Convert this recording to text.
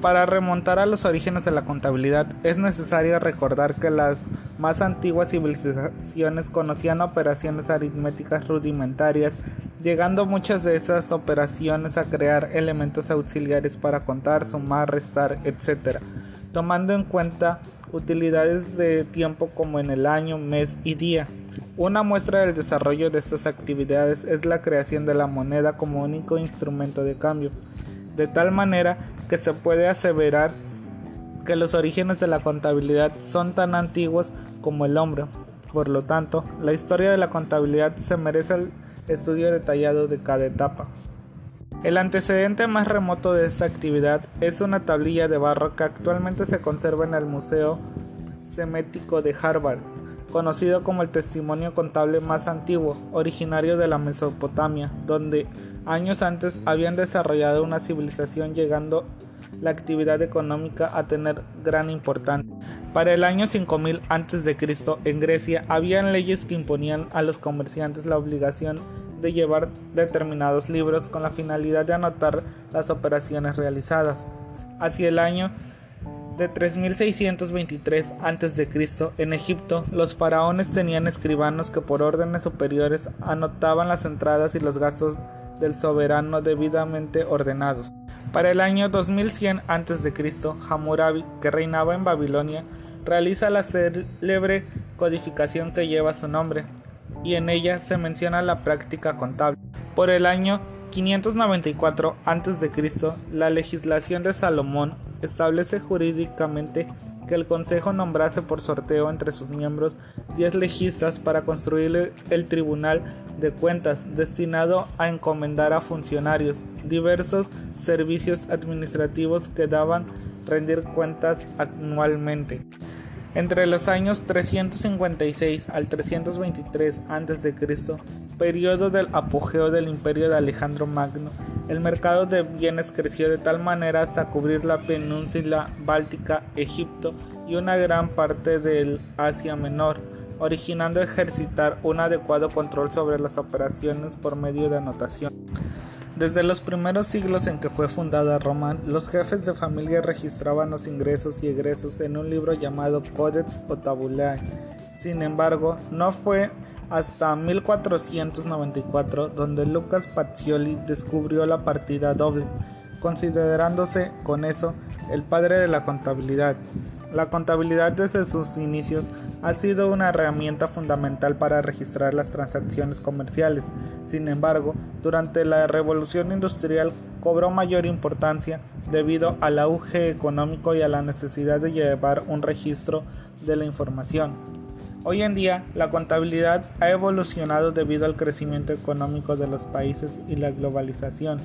Para remontar a los orígenes de la contabilidad es necesario recordar que las más antiguas civilizaciones conocían operaciones aritméticas rudimentarias, llegando muchas de esas operaciones a crear elementos auxiliares para contar, sumar, restar, etc., tomando en cuenta utilidades de tiempo como en el año, mes y día. Una muestra del desarrollo de estas actividades es la creación de la moneda como único instrumento de cambio, de tal manera que se puede aseverar que los orígenes de la contabilidad son tan antiguos como el hombre. Por lo tanto, la historia de la contabilidad se merece el estudio detallado de cada etapa. El antecedente más remoto de esta actividad es una tablilla de barro que actualmente se conserva en el Museo Semético de Harvard, conocido como el testimonio contable más antiguo, originario de la Mesopotamia, donde años antes habían desarrollado una civilización llegando la actividad económica a tener gran importancia. Para el año 5000 a.C. en Grecia habían leyes que imponían a los comerciantes la obligación de llevar determinados libros con la finalidad de anotar las operaciones realizadas. Hacia el año de 3623 a.C. en Egipto, los faraones tenían escribanos que por órdenes superiores anotaban las entradas y los gastos del soberano debidamente ordenados. Para el año 2100 a.C., Hammurabi, que reinaba en Babilonia, realiza la célebre codificación que lleva su nombre, y en ella se menciona la práctica contable. Por el año 594 a.C., la legislación de Salomón establece jurídicamente que el Consejo nombrase por sorteo entre sus miembros 10 legistas para construir el Tribunal de Cuentas destinado a encomendar a funcionarios diversos servicios administrativos que daban rendir cuentas anualmente. Entre los años 356 al 323 a.C., periodo del apogeo del imperio de Alejandro Magno, el mercado de bienes creció de tal manera hasta cubrir la península báltica, Egipto y una gran parte del Asia Menor, originando ejercitar un adecuado control sobre las operaciones por medio de anotación. Desde los primeros siglos en que fue fundada Roma, los jefes de familia registraban los ingresos y egresos en un libro llamado Codex o Tabulae. Sin embargo, no fue hasta 1494 donde Lucas Pacioli descubrió la partida doble, considerándose con eso el padre de la contabilidad. La contabilidad desde sus inicios ha sido una herramienta fundamental para registrar las transacciones comerciales. Sin embargo, durante la revolución industrial cobró mayor importancia debido al auge económico y a la necesidad de llevar un registro de la información. Hoy en día, la contabilidad ha evolucionado debido al crecimiento económico de los países y la globalización.